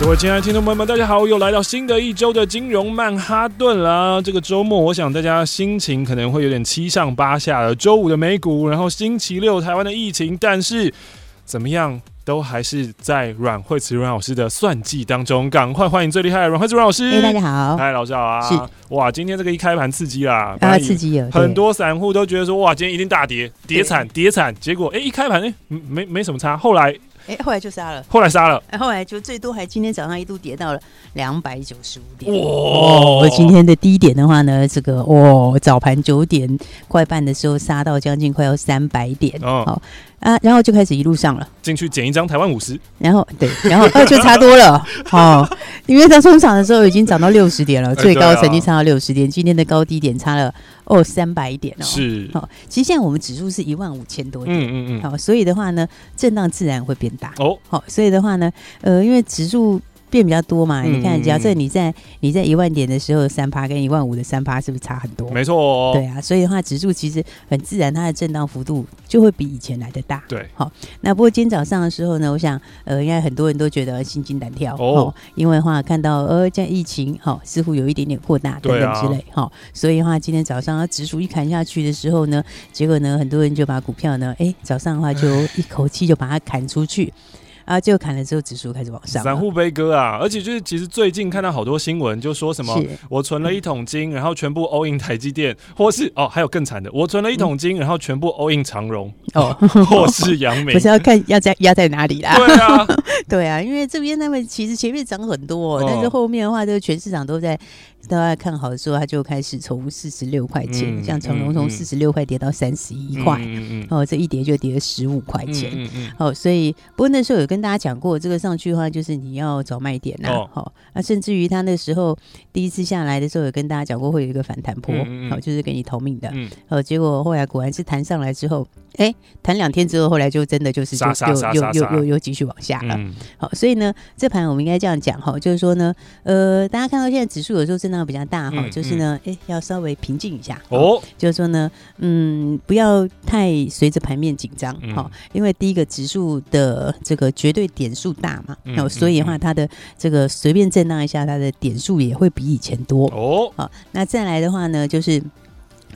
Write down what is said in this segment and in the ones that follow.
各位亲爱的听众朋友们，大家好，又来到新的一周的金融曼哈顿啦。这个周末，我想大家心情可能会有点七上八下的。周五的美股，然后星期六台湾的疫情，但是怎么样，都还是在阮惠慈阮老师的算计当中。赶快欢迎最厉害的阮惠慈阮老师！哎，大家好，嗨，老师好啊！是哇，今天这个一开盘刺激啦，啊，刺激有很多散户都觉得说，哇，今天一定大跌，跌惨，跌惨。结果，哎，一开盘，哎，没没什么差。后来。哎，后来就杀了，后来杀了，哎，后来就最多还今天早上一度跌到了两百九十五点。哇！今天的低点的话呢，这个哦，早盘九点快半的时候杀到将近快要三百点。哦，好啊，然后就开始一路上了，进去捡一张台湾五十，然后对，然后二就差多了。哦，因为它中场的时候已经涨到六十点了，最高曾经差到六十点，今天的高低点差了。哦，三百点哦，是好。其实现在我们指数是一万五千多点，嗯嗯嗯，好，所以的话呢，震荡自然会变大哦。好，所以的话呢，呃，因为指数。变比较多嘛？嗯、你看，假设你在你在一万点的时候三趴，跟一万五的三趴是不是差很多？没错、哦，对啊，所以的话，指数其实很自然，它的震荡幅度就会比以前来的大。对，好，那不过今天早上的时候呢，我想呃，应该很多人都觉得心惊胆跳哦，因为的话看到呃，这样疫情好、哦、似乎有一点点扩大等等之类哈、啊哦，所以的话今天早上指数一砍下去的时候呢，结果呢，很多人就把股票呢，哎，早上的话就一口气就把它砍出去。啊，就砍了之后，指数开始往上。散户悲歌啊！而且就是，其实最近看到好多新闻，就说什么我存了一桶金，然后全部 all in 台积电，或是哦，还有更惨的，我存了一桶金，然后全部 all in 长荣哦，或是阳明。可是要看要在压在哪里啦？对啊，对啊，因为这边他们其实前面涨很多，哦，但是后面的话，就全市场都在。大家看好的时候，它就开始从四十六块钱，嗯、像成龙从四十六块跌到三十一块，嗯嗯、哦，这一跌就跌了十五块钱，嗯嗯嗯、哦，所以不过那时候有跟大家讲过，这个上去的话，就是你要找卖点呐、啊，好、哦，那、啊、甚至于他那时候第一次下来的时候，有跟大家讲过会有一个反弹坡，好、就是给你投命的，嗯、哦，结果后来果然是弹上来之后，哎，弹两天之后，后来就真的就是就又又又又又继续往下了，嗯、好，所以呢，这盘我们应该这样讲哈，就是说呢，呃，大家看到现在指数有时候真的。比较大哈，嗯、就是呢，哎、嗯，要稍微平静一下哦。就是说呢，嗯，不要太随着盘面紧张哈，嗯、因为第一个指数的这个绝对点数大嘛，那、所以的话，它的这个随便震荡一下，它的点数也会比以前多哦。好，那再来的话呢，就是。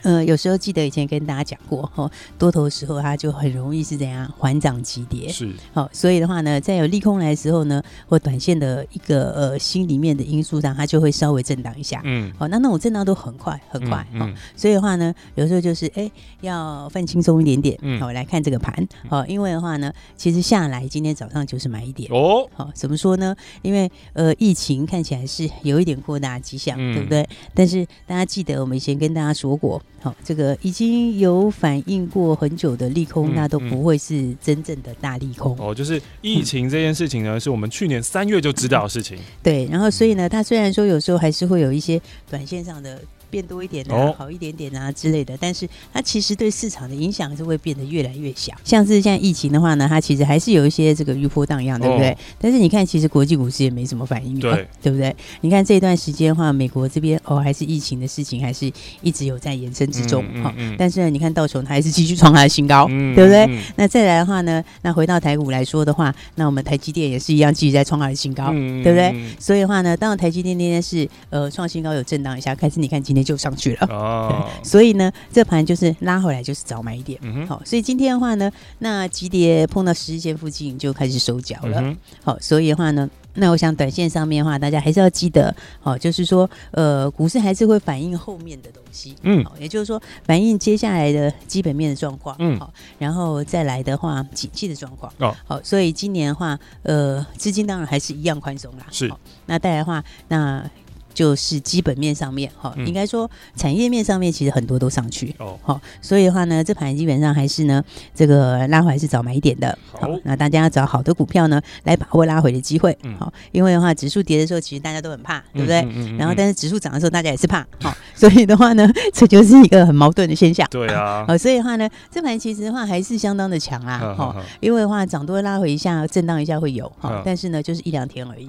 呃，有时候记得以前跟大家讲过，哈，多头的时候它就很容易是怎样缓涨急跌，是。好，所以的话呢，在有利空来的时候呢，或短线的一个呃心里面的因素上，它就会稍微震荡一下，嗯，好，那那种震荡都很快很快，哈、嗯，嗯、所以的话呢，有时候就是哎、欸，要放轻松一点点，嗯，好，来看这个盘，好，因为的话呢，其实下来今天早上就是买一点。哦，好，怎么说呢？因为呃，疫情看起来是有一点扩大迹象，嗯、对不对？但是大家记得我们以前跟大家说过。好，这个已经有反映过很久的利空，嗯、那都不会是真正的大利空。哦，就是疫情这件事情呢，嗯、是我们去年三月就知道的事情。对，然后所以呢，它虽然说有时候还是会有一些短线上的。变多一点啊，哦、好一点点啊之类的，但是它其实对市场的影响是会变得越来越小。像是现在疫情的话呢，它其实还是有一些这个余波荡漾，对不对？哦、但是你看，其实国际股市也没什么反应，对、不对？你看这一段时间的话，美国这边哦，还是疫情的事情还是一直有在延伸之中哈、嗯嗯嗯哦。但是呢，你看道琼它还是继续创它的新高，嗯、对不对？嗯、那再来的话呢，那回到台股来说的话，那我们台积电也是一样继续在创它的新高，嗯、对不对？所以的话呢，当然台积电那天是呃创新高有震荡一下，开始你看今天就上去了。哦哦，所以呢，这盘就是拉回来，就是早买一点。好、所以今天的话呢，那急跌碰到十日线附近就开始收脚了。好，所以的话呢，那我想短线上面的话，大家还是要记得，好，就是说，呃，股市还是会反映后面的东西。嗯，好，也就是说，反映接下来的基本面的状况。嗯，好，然后再来的话，景气的状况。哦，好，所以今年的话，呃，资金当然还是一样宽松啦。是，那带来的话，那。就是基本面上面哈，应该说产业面上面其实很多都上去哦，好，所以的话呢，这盘基本上还是呢，这个拉回还是早买一点的。好，那大家要找好的股票呢，来把握拉回的机会。好，因为的话，指数跌的时候，其实大家都很怕，对不对？然后，但是指数涨的时候，大家也是怕。好，所以的话呢，这就是一个很矛盾的现象。对啊。好，所以的话呢，这盘其实的话还是相当的强啊。哈，因为的话涨多拉回一下，震荡一下会有。哈，但是呢，就是一两天而已。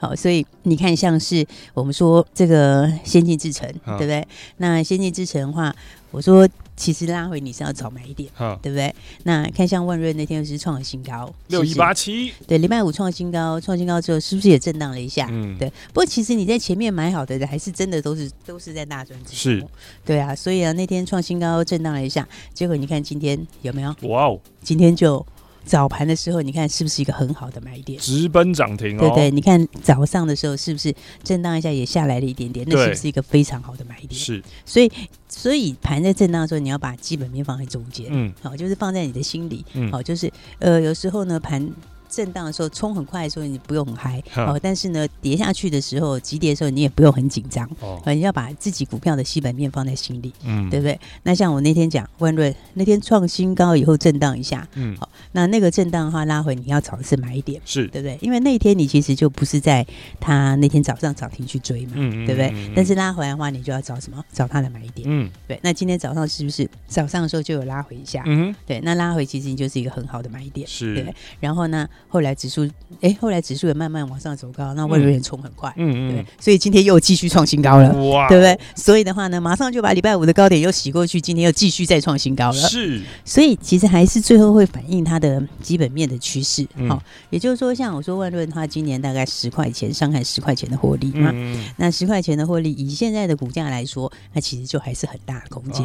好，所以你看，像是我们说这个先进制程，对不对？那先进制程的话，我说其实拉回你是要早买一点，对不对？那看像万润那天是创了新高，六一八七，对，礼拜五创新高，创新高之后是不是也震荡了一下？嗯，对。不过其实你在前面买好的人，还是真的都是都是在大赚之中，是，对啊。所以啊，那天创新高震荡了一下，结果你看今天有没有？哇哦，今天就。早盘的时候，你看是不是一个很好的买点？直奔涨停哦！对对，你看早上的时候是不是震荡一下也下来了一点点？那是不是一个非常好的买点？是。所以，所以盘在震荡的时候，你要把基本面放在中间，嗯，好，就是放在你的心里，嗯，好，就是呃，有时候呢盘。震荡的时候冲很快的时候，你不用很嗨哦。但是呢，跌下去的时候，急跌的时候，你也不用很紧张哦。你要把自己股票的基本面放在心里，嗯，对不对？那像我那天讲万润那天创新高以后震荡一下，嗯，好，那那个震荡的话拉回，你要找的是买一点，是对不对？因为那天你其实就不是在他那天早上涨停去追嘛，嗯，对不对？但是拉回来的话，你就要找什么？找他的买一点，嗯，对。那今天早上是不是早上的时候就有拉回一下？嗯，对。那拉回其实你就是一个很好的买一点，是对。然后呢？后来指数，哎、欸，后来指数也慢慢往上走高，那万润也冲很快，嗯嗯，对，所以今天又继续创新高了，哇，对不对？所以的话呢，马上就把礼拜五的高点又洗过去，今天又继续再创新高了，是。所以其实还是最后会反映它的基本面的趋势，好、嗯，也就是说，像我说万润，它今年大概十块钱，上看十块钱的获利嘛，嗯、那十块钱的获利，以现在的股价来说，那其实就还是很大的空间。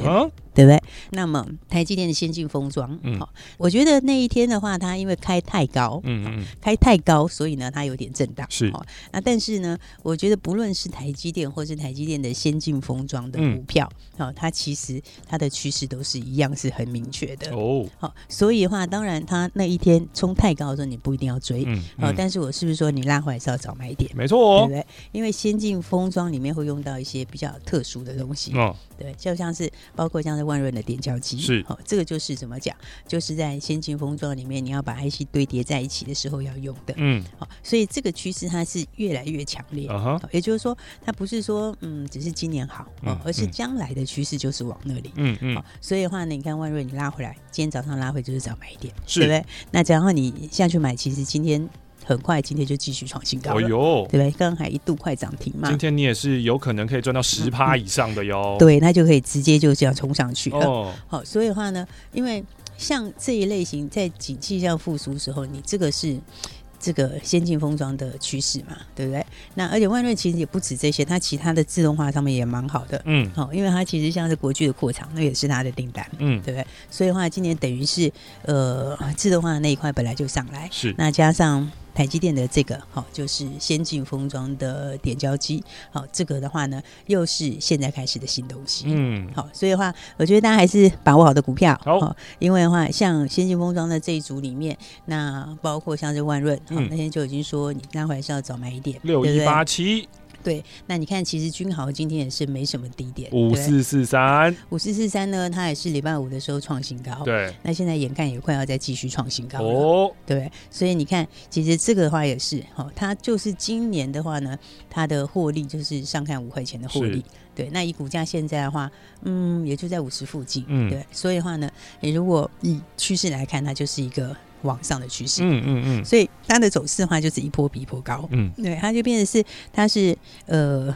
啊对不对？那么台积电的先进封装，好、嗯，我觉得那一天的话，它因为开太高，嗯嗯，开太高，所以呢，它有点震荡，是。那但是呢，我觉得不论是台积电或是台积电的先进封装的股票，好、嗯，它其实它的趋势都是一样，是很明确的哦。好，所以的话，当然它那一天冲太高的时候，你不一定要追，嗯，嗯，但是我是不是说你拉回来是要早买一点？没错、哦，对不对？因为先进封装里面会用到一些比较特殊的东西，哦，对，就像是包括像是。万润的点胶机是好、哦，这个就是怎么讲？就是在先进封装里面，你要把 IC 堆叠在一起的时候要用的。嗯，好、哦，所以这个趋势它是越来越强烈。Uh huh. 哦、也就是说，它不是说嗯，只是今年好，哦，而是将来的趋势就是往那里。嗯嗯。好、哦，所以的话呢，你看万润你拉回来，今天早上拉回就是早买一点，是对不对？那然后你下去买，其实今天。很快，今天就继续创新高了，哎、呦对不对？刚刚还一度快涨停嘛。今天你也是有可能可以赚到十趴以上的哟、嗯。对，那就可以直接就这样冲上去了。哦、好，所以的话呢，因为像这一类型在景气上复苏时候，你这个是这个先进封装的趋势嘛，对不对？那而且万润其实也不止这些，它其他的自动化上面也蛮好的。嗯，好，因为它其实像是国巨的扩厂，那也是它的订单。嗯，对不对？所以的话，今年等于是呃自动化的那一块本来就上来，是那加上。台积电的这个好，就是先进封装的点胶机，好，这个的话呢，又是现在开始的新东西，嗯，好，所以的话，我觉得大家还是把握好的股票，好，因为的话，像先进封装的这一组里面，那包括像是万润，好，那天就已经说你那会是要早买一点，六一八七。对，那你看，其实君豪今天也是没什么低点，五四四三，五四四三呢，它也是礼拜五的时候创新高，对，那现在眼看也快要再继续创新高了，哦，对，所以你看，其实这个的话也是，哦，它就是今年的话呢，它的获利就是上看五块钱的获利，是。对，那以股价现在的话，嗯，也就在五十附近，嗯，对，所以的话呢，你如果以趋势来看，它就是一个。往上的趋势，嗯嗯嗯，所以它的走势的话，就是一波比一波高，嗯，对，它就变成是，它是呃，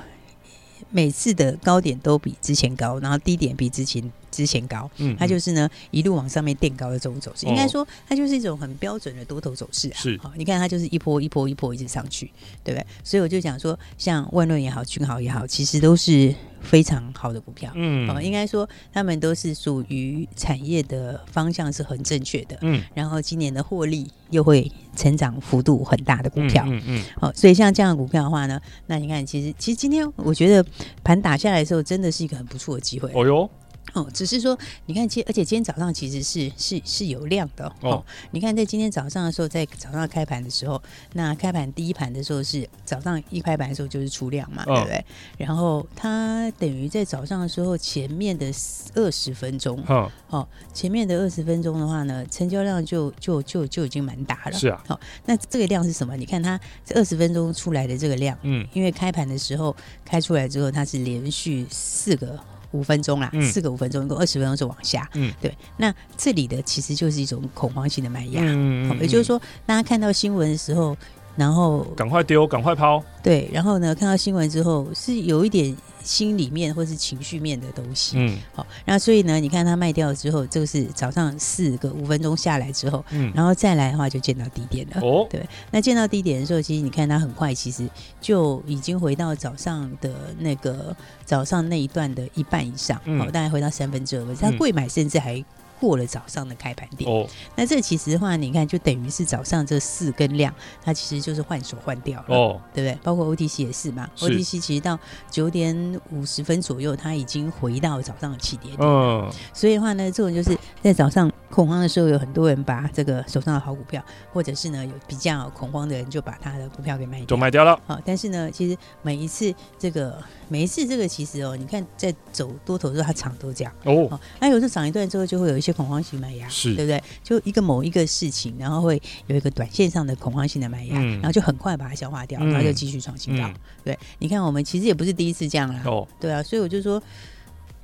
每次的高点都比之前高，然后低点比之前之前高，嗯，它就是呢一路往上面垫高的这种走势，应该说它就是一种很标准的多头走势啊，是，好，你看它就是一波一波一波一直上去，对不对？所以我就讲说，像万润也好，君豪也好，其实都是。非常好的股票，嗯，哦，应该说他们都是属于产业的方向是很正确的，嗯，然后今年的获利又会成长幅度很大的股票，嗯嗯，好，所以像这样的股票的话呢，那你看，其实其实今天我觉得盘打下来的时候，真的是一个很不错的机会，哦哟，哦，只是说，你看今，而且今天早上其实是是是有量的哦，哦。你看，在今天早上的时候，在早上开盘的时候，那开盘第一盘的时候是早上一开盘的时候就是出量嘛，哦、对不对？然后它等于在早上的时候前面的二十分钟，哦，哦，前面的二十分钟的话呢，成交量就就就就已经蛮大了。是啊，好、哦，那这个量是什么？你看它这二十分钟出来的这个量，嗯，因为开盘的时候开出来之后，它是连续四个。五分钟啦，四个五分钟，一共二十分钟就往下。嗯，对。那这里的其实就是一种恐慌性的卖压。嗯，嗯，也就是说，大家看到新闻的时候，然后赶快丢，赶快抛。对，然后呢，看到新闻之后是有一点。心里面或是情绪面的东西，嗯，好，那所以呢，你看它卖掉之后，这个是早上四个五分钟下来之后，嗯，然后再来的话就见到低点了，哦，对，那见到低点的时候，其实你看它很快，其实就已经回到早上的那个早上那一段的一半以上，好，大概回到三分之二，它贵买甚至还。过了早上的开盘点，哦，那这其实的话，你看就等于是早上这四根量，它其实就是换手换掉了，哦，对不对？包括 OTC 也是嘛是，OTC 其实到九点五十分左右，它已经回到早上的起点点，嗯，所以的话呢，这种就是在早上恐慌的时候，有很多人把这个手上的好股票，或者是呢有比较恐慌的人，就把他的股票给卖掉，都卖掉了。好，但是呢，其实每一次这个。每一次这个其实哦，你看在走多头的时候，它涨都这样哦。那有时候涨一段之后，就会有一些恐慌性买压，是对不对？就一个某一个事情，然后会有一个短线上的恐慌性的买压，嗯、然后就很快把它消化掉，然后就继续创新高。嗯、对，你看我们其实也不是第一次这样了哦。对啊，所以我就说。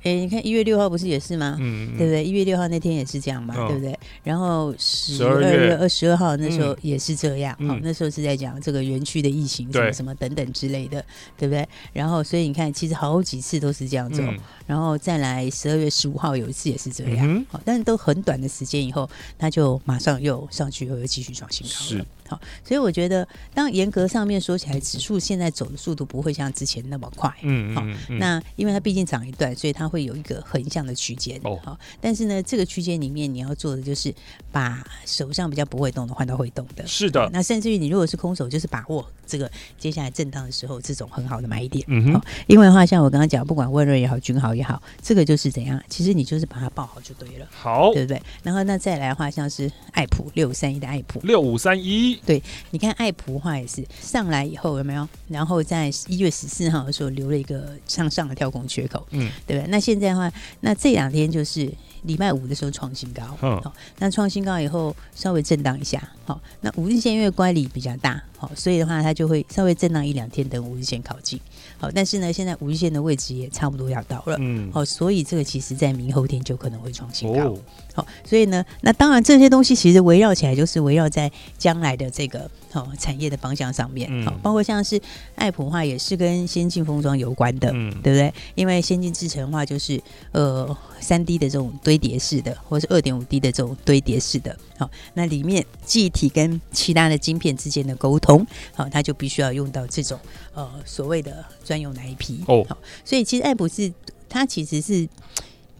哎、欸，你看一月六号不是也是吗？嗯，对不对？一月六号那天也是这样嘛，哦、对不对？然后十二月二十二号那时候也是这样，嗯、好，那时候是在讲这个园区的疫情什么什么等等之类的，对，对不对？然后所以你看，其实好几次都是这样做，嗯、然后再来十二月十五号有一次也是这样，嗯、好，但是都很短的时间以后，它就马上又上去，又又继续创新高了。好，所以我觉得，当严格上面说起来，指数现在走的速度不会像之前那么快。嗯，好，那因为它毕竟涨一段，所以它会有一个横向的区间。哦，好，但是呢，这个区间里面你要做的就是把手上比较不会动的换到会动的。是的。那甚至于你如果是空手，就是把握这个接下来震荡的时候这种很好的买点。嗯哼。因为的话，像我刚刚讲，不管温润也好，君豪也好，这个就是怎样，其实你就是把它抱好就对了。好，对不对？然后那再来的话，像是爱普六五三一的爱普六五三一。对，你看爱普的话也是上来以后有没有？然后在一月十四号的时候留了一个向上的跳空缺口，嗯，对不对？那现在的话，那这两天就是。礼拜五的时候创新高，好、哦，那创新高以后稍微震荡一下，好，那五日线因为乖离比较大，好，所以的话它就会稍微震荡一两天，等五日线靠近，好，但是呢，现在五日线的位置也差不多要到了，嗯，好，所以这个其实在明后天就可能会创新高，好、哦，所以呢，那当然这些东西其实围绕起来就是围绕在将来的这个。哦，产业的方向上面，好、嗯，包括像是爱普的话，也是跟先进封装有关的，嗯、对不对？因为先进制程的话，就是呃三 D 的这种堆叠式的，或是二点五 D 的这种堆叠式的，好，那里面记忆体跟其他的晶片之间的沟通，好，它就必须要用到这种呃所谓的专用奶皮哦，好，所以其实爱普是它其实是。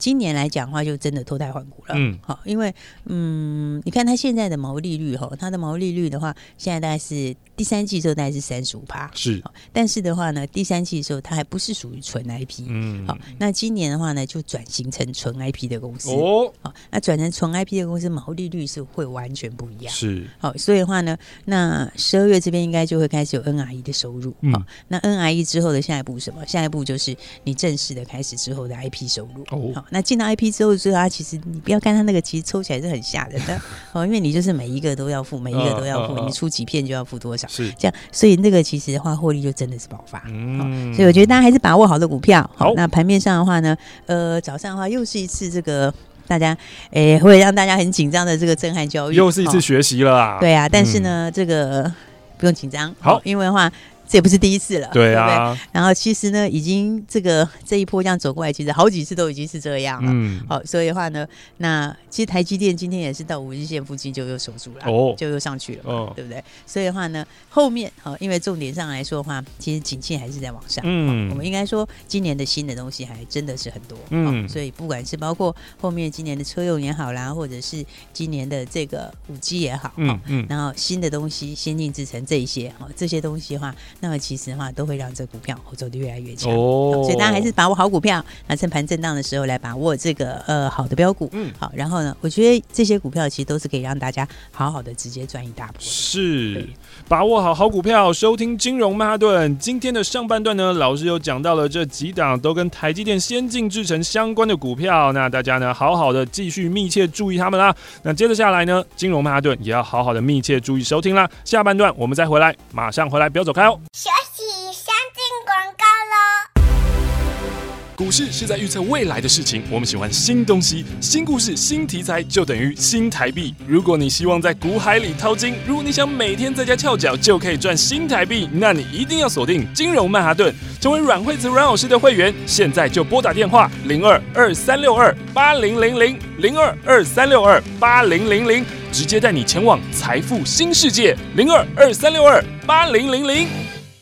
今年来讲的话，就真的脱胎换骨了。嗯，好，因为嗯，你看它现在的毛利率哈，它的毛利率的话，现在大概是第三季的时候大概是三十五趴。是，但是的话呢，第三季的时候它还不是属于纯 IP。嗯，好，那今年的话呢，就转型成纯 IP 的公司。哦，好，那转成纯 IP 的公司，毛利率是会完全不一样。是，好，所以的话呢，那十二月这边应该就会开始有 NRE 的收入。嗯，那 NRE 之后的下一步什么？下一步就是你正式的开始之后的 IP 收入。哦，好。那进到 IP 之后，之后它其实你不要看它那个，其实抽起来是很吓人的 哦，因为你就是每一个都要付，每一个都要付，你出几片就要付多少，是这样，所以那个其实的话，获利就真的是爆发。嗯，所以我觉得大家还是把握好的股票。好，那盘面上的话呢，呃，早上的话又是一次这个大家诶会让大家很紧张的这个震撼教育，又是一次学习了啊。对啊，但是呢，这个不用紧张，好，因为的话。这也不是第一次了，对啊。对对，然后其实呢，已经这个这一波这样走过来，其实好几次都已经是这样了。嗯，好，所以的话呢，那其实台积电今天也是到五日线附近就又守住了，哦，就又上去了，哦，对不对？所以的话呢，后面好，因为重点上来说的话，其实景气还是在往上。嗯，我们应该说今年的新的东西还真的是很多。嗯，所以不管是包括后面今年的车用也好啦，或者是今年的这个五 G 也好，嗯嗯，然后新的东西、先进制程这一些哈，这些东西的话。那么其实的话都会让这股票走得越来越强。哦，所以大家还是把握好股票，那趁盘震荡的时候来把握这个呃好的标股。嗯，好，然后呢，我觉得这些股票其实都是可以让大家好好的直接赚一大波。是，把握好好股票，收听金融曼哈顿。今天的上半段呢，老师有讲到了这几档都跟台积电先进制程相关的股票，那大家呢好好的继续密切注意他们啦。那接着下来呢，金融曼哈顿也要好好的密切注意收听啦。下半段我们再回来，马上回来，不要走开哦。休息，先进广告喽。股市是在预测未来的事情，我们喜欢新东西、新故事、新题材，就等于新台币。如果你希望在股海里淘金，如果你想每天在家翘脚就可以赚新台币，那你一定要锁定金融曼哈顿，成为阮惠子阮老师的会员。现在就拨打电话零二二三六二八零零零零二二三六二八零零零，直接带你前往财富新世界零二二三六二八零零零。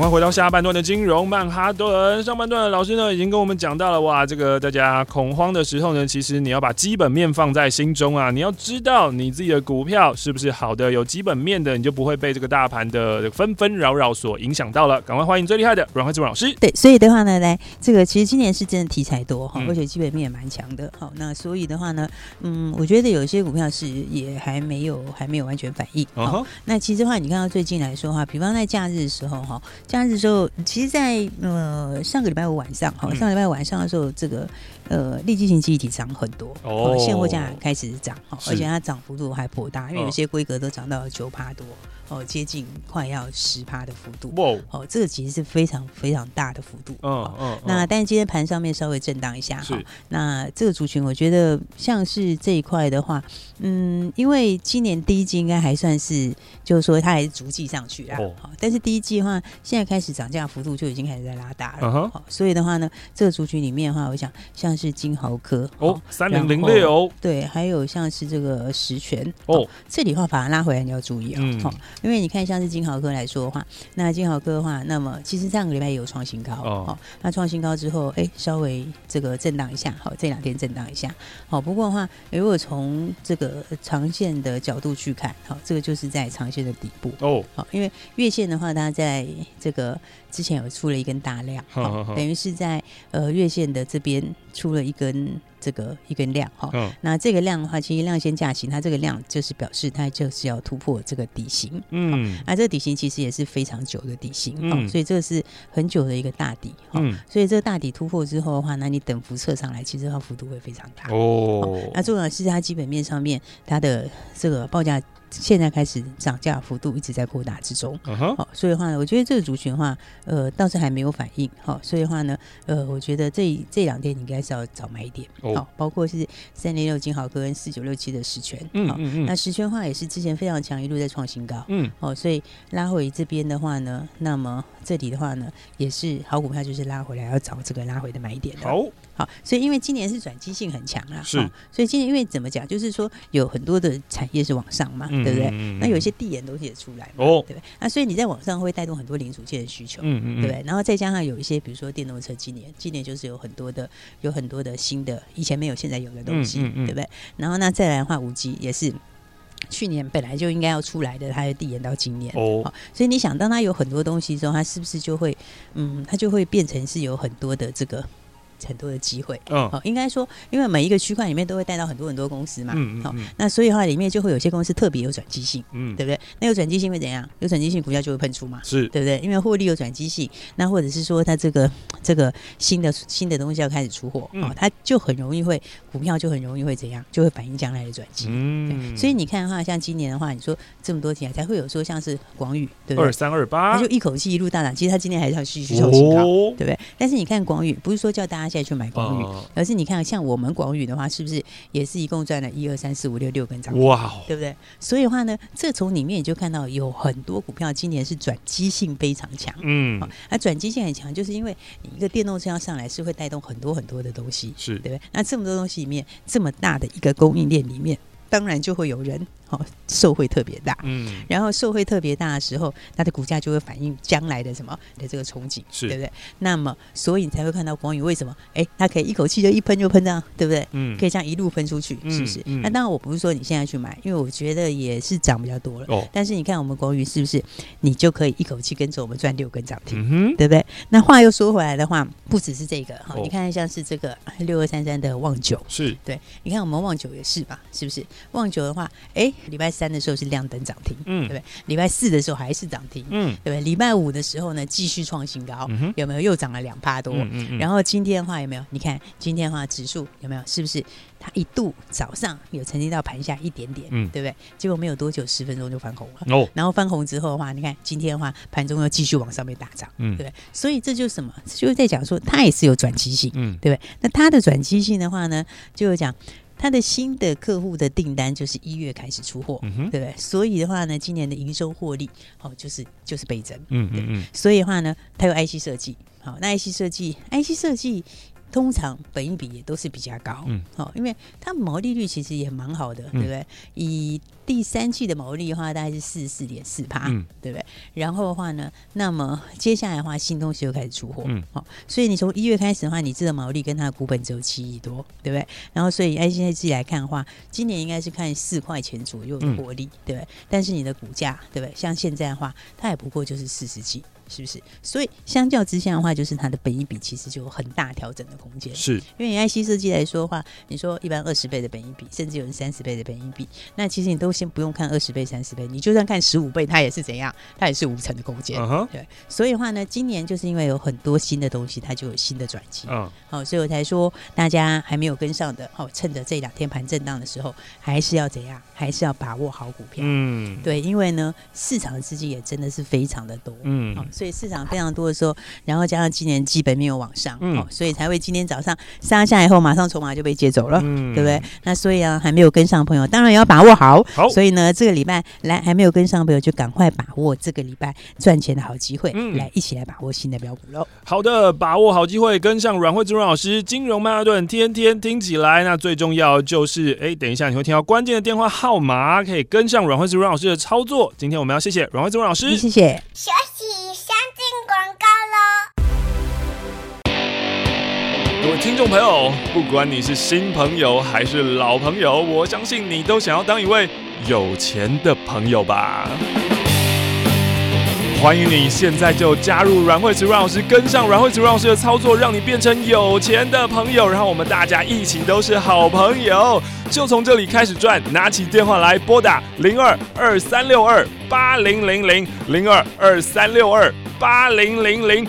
回到下半段的金融曼哈顿，上半段的老师呢已经跟我们讲到了，哇，这个大家恐慌的时候呢，其实你要把基本面放在心中啊，你要知道你自己的股票是不是好的，有基本面的，你就不会被这个大盘的纷纷扰扰所影响到了。赶快欢迎最厉害的阮慧慈老师。对，所以的话呢，来这个其实今年是真的题材多哈，而且基本面也蛮强的。好，那所以的话呢，嗯，我觉得有一些股票是也还没有还没有完全反应。哦、uh-huh，那其实的话，你看到最近来说哈，比方在假日的时候哈。假日的时候，其实在，在呃上个礼拜五晚上，哈，上个礼拜五晚上的时候，这个呃立基型记忆体涨很多，哦，现货价开始涨，哈，而且它涨幅度还颇大，因为有些规格都涨到了九趴多。哦，接近快要十趴的幅度，哇！哦，这个其实是非常非常大的幅度，嗯嗯。那但是今天盘上面稍微震荡一下，哈。那这个族群，我觉得像是这一块的话，嗯，因为今年第一季应该还算是，就是说它还是逐季上去啊。好，但是第一季的话，现在开始涨价幅度就已经开始在拉大了，好，所以的话呢，这个族群里面的话，我想像是金豪科哦，三零零六，对，还有像是这个十銓哦，这里的话反而拉回来你要注意啊，好。因为你看，像是金豪科来说的话，那金豪科的话，那么其实上个礼拜也有创新高哦，哦。那创新高之后，哎，稍微这个震荡一下，好，这两天震荡一下，好。不过的话，如果从这个长线的角度去看，好，这个就是在长线的底部哦。好，因为月线的话，它在这个之前有出了一根大量，好，等于是在呃月线的这边出了一根。这个一根量哈、哦，那这个量的话，其实量先价行，它这个量就是表示它就是要突破这个底型，嗯，那这个底型其实也是非常久的底型，嗯、哦，所以这个是很久的一个大底，哦、嗯，所以这个大底突破之后的话，那你等幅测上来，其实它幅度会非常大。哦，哦。那重要是它基本面上面它的这个报价。现在开始涨价幅度一直在扩大之中，好、uh-huh. 哦，所以的话呢，我觉得这个族群的话，呃，倒是还没有反应，好、哦，所以的话呢，呃，我觉得这这两天你应该是要早买一点，好、oh. 哦，包括是三零六金豪科跟四九六七的十权，嗯嗯嗯，那十銓的话也是之前非常强，一路在创新高，嗯，哦，所以拉回这边的话呢，那么这里的话呢，也是好股票，就是拉回来要找这个拉回的买点的，好。好，所以因为今年是转机性很强啊，是，所以今年因为怎么讲，就是说有很多的产业是往上嘛，嗯、对不对？那有一些递延东西也出来嘛，哦，对不对？那所以你在网上会带动很多零组件的需求，嗯嗯，对不对？然后再加上有一些，比如说电动车，今年今年就是有很多的有很多的新的，以前没有现在有的东西，对不对？然后那再来的话，五 G 也是去年本来就应该要出来的，它递延到今年，哦，所以你想，当它有很多东西之后，它是不是就会，嗯，它就会变成是有很多的这个。很多的机会，嗯，好，应该说，因为每一个区块里面都会带到很多很多公司嘛，嗯好、嗯，那所以的话里面就会有些公司特别有转机性，嗯，对不对？那有转机性会怎样？有转机性股价就会喷出嘛，是对不对？因为获利有转机性，那或者是说它这个这个新的新的东西要开始出货，哦，它就很容易会股票就很容易会怎样？就会反映将来的转机，嗯，所以你看的话，像今年的话，你说这么多天才会有说像是广宇，对不对？二三二八，它就一口气一路大涨，其实它今天还是要继续创新高，对不对？但是你看广宇，不是说叫大家。再去买广宇，而是你看，像我们广宇的话，是不是也是一共赚了一二三四五六六根涨停？哇，对不对？所以的话呢，这从里面你就看到有很多股票今年是转机性非常强。嗯，那转机性很强，就是因为你一个电动车要上来，是会带动很多很多的东西，是对不对？那这么多东西里面，这么大的一个供应链里面，当然就会有人。受惠特别大，嗯，然后受惠特别大的时候，它的股价就会反映将来的什么的这个憧憬，是对不对？那么，所以你才会看到广宇为什么？哎，它可以一口气就一喷就喷这样，对不对？嗯，可以这样一路喷出去，是不是？嗯嗯、那当然，我不是说你现在去买，因为我觉得也是涨比较多了。哦，但是你看我们广宇是不是，你就可以一口气跟着我们赚六根涨停，嗯，对不对？那话又说回来的话，不只是这个哈，你看像是这个六二三三的旺九，是对，你看我们旺九也是吧？是不是？旺九的话，哎。礼拜三的时候是亮灯涨停，嗯，对不对？礼拜四的时候还是涨停，嗯，对不对？礼拜五的时候呢，继续创新高，嗯，有没有？又涨了两趴多，嗯嗯嗯。然后今天的话有没有？你看今天的话指数有没有？是不是它一度早上有曾经到盘下一点点，嗯，对不对？结果没有多久，十分钟就翻红了，哦。然后翻红之后的话，你看今天的话盘中又继续往上面大涨，嗯，对不对？所以这就是什么？就是在讲说它也是有转机性，嗯，对不对？那它的转机性的话呢，就是讲。他的新的客户的订单就是一月开始出货，嗯，对不对？所以的话呢，今年的营收获利，好，就是就是倍增，嗯嗯嗯。所以的话呢，它有 IC 设计，好，那 IC 设计，IC 设计通常本益比也都是比较高，嗯，好，因为它毛利率其实也蛮好的，对不对？以第三季的毛利的话，大概是四十四点四趴，嗯，对不对？然后的话呢，那么接下来的话，新东西又开始出货，嗯，好，所以你从一月开始的话，你这个毛利跟它的股本只有七亿多，对不对？然后所以按现在自己来看的话，今年应该是看四块钱左右的获利，对不对？但是你的股价，对不对？像现在的话，它也不过就是四十几。是不是？所以相较之下的话，就是它的本益比其实就有很大调整的空间。是，因为以 IC 设计来说的话，你说一般二十倍的本益比，甚至有人三十倍的本益比，那其实你都先不用看二十倍、三十倍，你就算看十五倍，它也是怎样？它也是五成的空间。Uh huh. 对，所以的话呢，今年就是因为有很多新的东西，它就有新的转机。嗯、uh，好、huh. 所以我才说大家还没有跟上的，好，趁着这两天盘震荡的时候，还是要怎样？还是要把握好股票。嗯，对，因为呢，市场的资金也真的是非常的多。嗯，好，所以市场非常。多的时候，然后加上今年基本面有往上，嗯、哦，所以才会今天早上杀下来以后，马上筹码就被接走了，嗯、对不对？那所以啊，还没有跟上的朋友，当然也要把握好。好，所以呢，这个礼拜来还没有跟上的朋友，就赶快把握这个礼拜赚钱的好机会，嗯、来一起来把握新的标股喽。好的，把握好机会，跟上阮惠慈阮老师金融曼哈顿，天天听起来。那最重要就是，哎，等一下你会听到关键的电话号码，可以跟上阮惠慈阮老师的操作。今天我们要谢谢阮惠慈阮老师，谢谢。休息，相进广告喽。各位听众朋友，不管你是新朋友还是老朋友，我相信你都想要当一位有钱的朋友吧。欢迎你现在就加入阮惠慈阮老师，跟上阮惠慈阮老师的操作，让你变成有钱的朋友，然后我们大家一起都是好朋友，就从这里开始赚。拿起电话来拨打零二二三六二八零零零零二二三六二八零零零。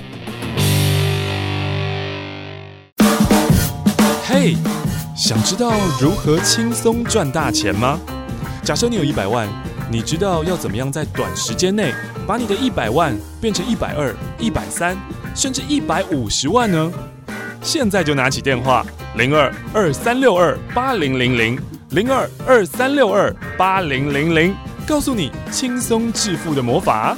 想知道如何轻松赚大钱吗？假设你有一百万，你知道要怎么样在短时间内把你的一百万变成一百二、一百三，甚至一百五十万呢？现在就拿起电话零二二三六二八零零零零二二三六二八零零零，告诉你轻松致富的魔法。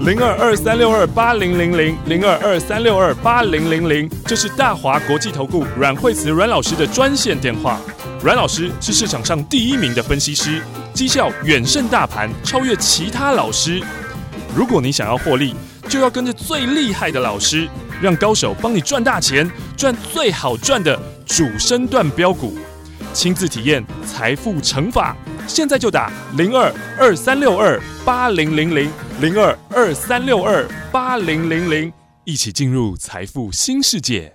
零二二三六二八零零零零二二三六二八零零零，这是大华国际投顾阮惠慈阮老师的专线电话。阮老师是市场上第一名的分析师，绩效远胜大盘，超越其他老师。如果你想要获利，就要跟着最厉害的老师，让高手帮你赚大钱，赚最好赚的主升段标股，亲自体验财富乘法。现在就打零二二三六二八零零零。零二二三六二八零零零，一起进入财富新世界。